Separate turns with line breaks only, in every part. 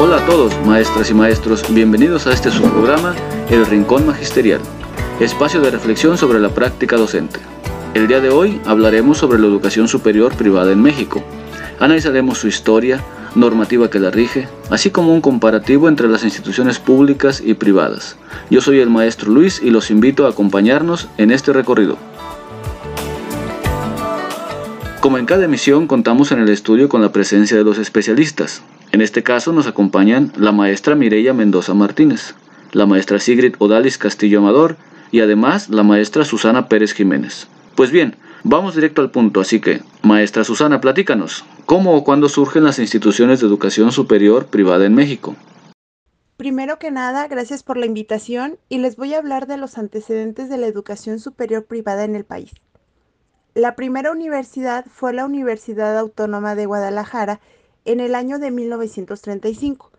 Hola a todos, maestras y maestros, bienvenidos a este subprograma El Rincón Magisterial, espacio de reflexión sobre la práctica docente. El día de hoy hablaremos sobre la educación superior privada en México. Analizaremos su historia, normativa que la rige, así como un comparativo entre las instituciones públicas y privadas. Yo soy el maestro Luis y los invito a acompañarnos en este recorrido. Como en cada emisión contamos en el estudio con la presencia de los especialistas, en este caso nos acompañan la maestra Mireya Mendoza Martínez, la maestra Sigrid Odalis Castillo Amador y además la maestra Susana Pérez Jiménez. Pues bien, vamos directo al punto, así que, maestra Susana, platícanos, ¿cómo o cuándo surgen las instituciones de educación superior privada en México?
Primero que nada, gracias por la invitación y les voy a hablar de los antecedentes de la educación superior privada en el país. La primera universidad fue la Universidad Autónoma de Guadalajara en el año de 1935,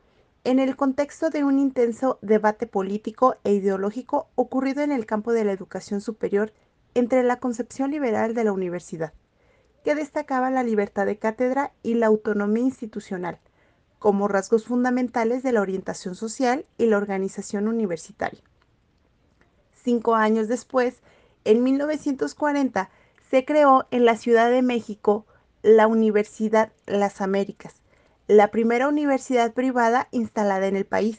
en el contexto de un intenso debate político e ideológico ocurrido en el campo de la educación superior entre la concepción liberal de la universidad, que destacaba la libertad de cátedra y la autonomía institucional como rasgos fundamentales de la orientación social y la organización universitaria. Cinco años después, en 1940, se creó en la Ciudad de México la Universidad Las Américas, la primera universidad privada instalada en el país.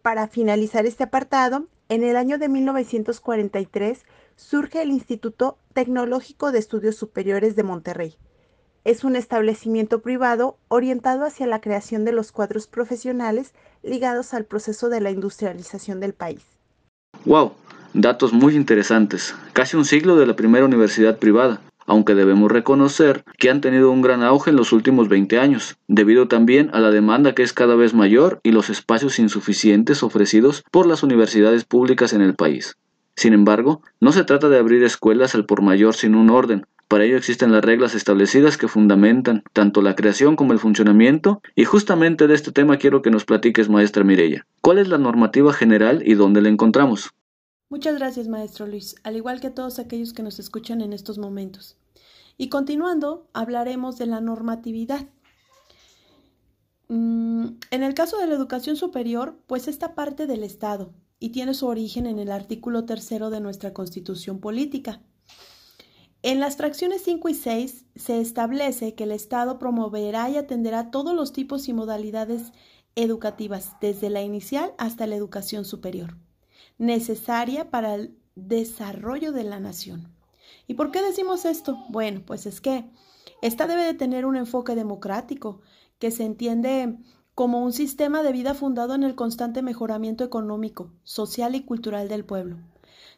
Para finalizar este apartado, en el año de 1943 surge el Instituto Tecnológico de Estudios Superiores de Monterrey. Es un establecimiento privado orientado hacia la creación de los cuadros profesionales ligados al proceso de la industrialización del país.
¡Wow! Datos muy interesantes. Casi un siglo de la primera universidad privada aunque debemos reconocer que han tenido un gran auge en los últimos 20 años, debido también a la demanda que es cada vez mayor y los espacios insuficientes ofrecidos por las universidades públicas en el país. Sin embargo, no se trata de abrir escuelas al por mayor sin un orden, para ello existen las reglas establecidas que fundamentan tanto la creación como el funcionamiento, y justamente de este tema quiero que nos platiques, maestra Mirella. ¿Cuál es la normativa general y dónde la encontramos?
Muchas gracias, maestro Luis, al igual que a todos aquellos que nos escuchan en estos momentos. Y continuando, hablaremos de la normatividad. Mm, en el caso de la educación superior, pues esta parte del Estado y tiene su origen en el artículo tercero de nuestra Constitución Política. En las fracciones 5 y 6 se establece que el Estado promoverá y atenderá todos los tipos y modalidades educativas, desde la inicial hasta la educación superior necesaria para el desarrollo de la nación. ¿Y por qué decimos esto? Bueno, pues es que esta debe de tener un enfoque democrático que se entiende como un sistema de vida fundado en el constante mejoramiento económico, social y cultural del pueblo.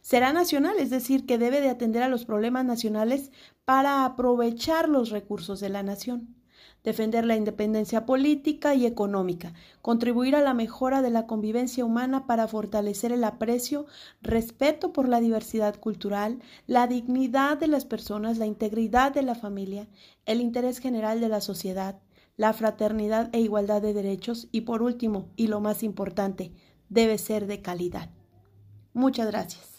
Será nacional, es decir, que debe de atender a los problemas nacionales para aprovechar los recursos de la nación defender la independencia política y económica, contribuir a la mejora de la convivencia humana para fortalecer el aprecio, respeto por la diversidad cultural, la dignidad de las personas, la integridad de la familia, el interés general de la sociedad, la fraternidad e igualdad de derechos y por último, y lo más importante, debe ser de calidad. Muchas gracias.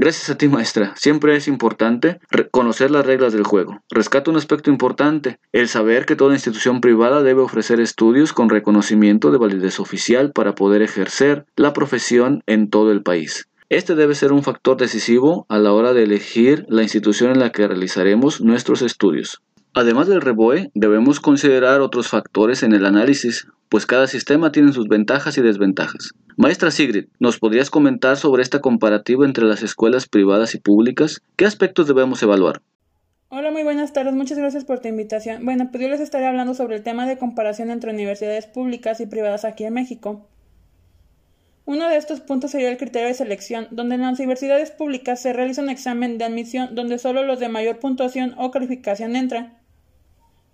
Gracias a ti, maestra. Siempre es importante conocer las reglas del juego. Rescato un aspecto importante, el saber que toda institución privada debe ofrecer estudios con reconocimiento de validez oficial para poder ejercer la profesión en todo el país. Este debe ser un factor decisivo a la hora de elegir la institución en la que realizaremos nuestros estudios. Además del REBOE, debemos considerar otros factores en el análisis, pues cada sistema tiene sus ventajas y desventajas. Maestra Sigrid, ¿nos podrías comentar sobre esta comparativa entre las escuelas privadas y públicas? ¿Qué aspectos debemos evaluar?
Hola, muy buenas tardes. Muchas gracias por tu invitación. Bueno, pues yo les estaré hablando sobre el tema de comparación entre universidades públicas y privadas aquí en México. Uno de estos puntos sería el criterio de selección, donde en las universidades públicas se realiza un examen de admisión donde solo los de mayor puntuación o calificación entran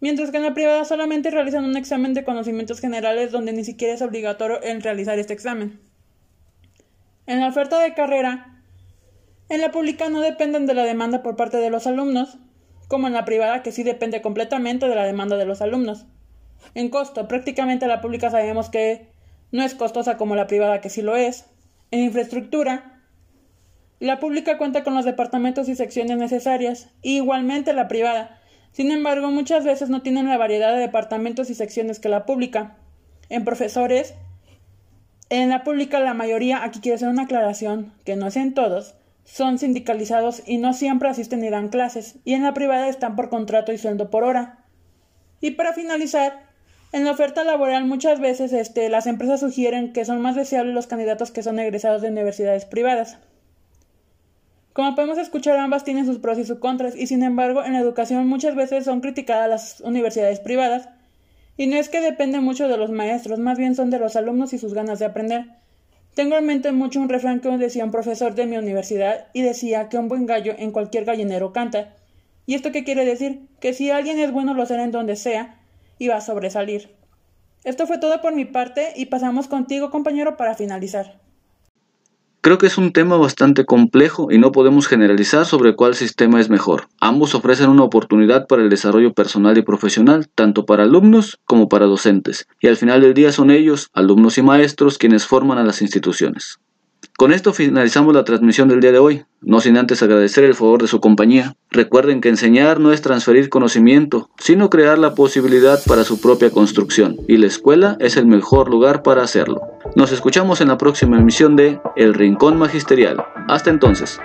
mientras que en la privada solamente realizan un examen de conocimientos generales donde ni siquiera es obligatorio el realizar este examen. En la oferta de carrera, en la pública no dependen de la demanda por parte de los alumnos, como en la privada que sí depende completamente de la demanda de los alumnos. En costo, prácticamente la pública sabemos que no es costosa como la privada que sí lo es. En infraestructura, la pública cuenta con los departamentos y secciones necesarias, igualmente la privada, sin embargo, muchas veces no tienen la variedad de departamentos y secciones que la pública. en profesores. En la pública la mayoría, aquí quiero hacer una aclaración, que no es en todos, son sindicalizados y no siempre asisten ni dan clases, y en la privada están por contrato y sueldo por hora. Y para finalizar, en la oferta laboral muchas veces este, las empresas sugieren que son más deseables los candidatos que son egresados de universidades privadas. Como podemos escuchar, ambas tienen sus pros y sus contras, y sin embargo, en la educación muchas veces son criticadas las universidades privadas, y no es que depende mucho de los maestros, más bien son de los alumnos y sus ganas de aprender. Tengo en mente mucho un refrán que decía un profesor de mi universidad y decía que un buen gallo en cualquier gallinero canta. ¿Y esto qué quiere decir? Que si alguien es bueno lo será en donde sea y va a sobresalir. Esto fue todo por mi parte y pasamos contigo compañero para finalizar.
Creo que es un tema bastante complejo y no podemos generalizar sobre cuál sistema es mejor. Ambos ofrecen una oportunidad para el desarrollo personal y profesional, tanto para alumnos como para docentes, y al final del día son ellos, alumnos y maestros, quienes forman a las instituciones. Con esto finalizamos la transmisión del día de hoy, no sin antes agradecer el favor de su compañía. Recuerden que enseñar no es transferir conocimiento, sino crear la posibilidad para su propia construcción, y la escuela es el mejor lugar para hacerlo. Nos escuchamos en la próxima emisión de El Rincón Magisterial. Hasta entonces.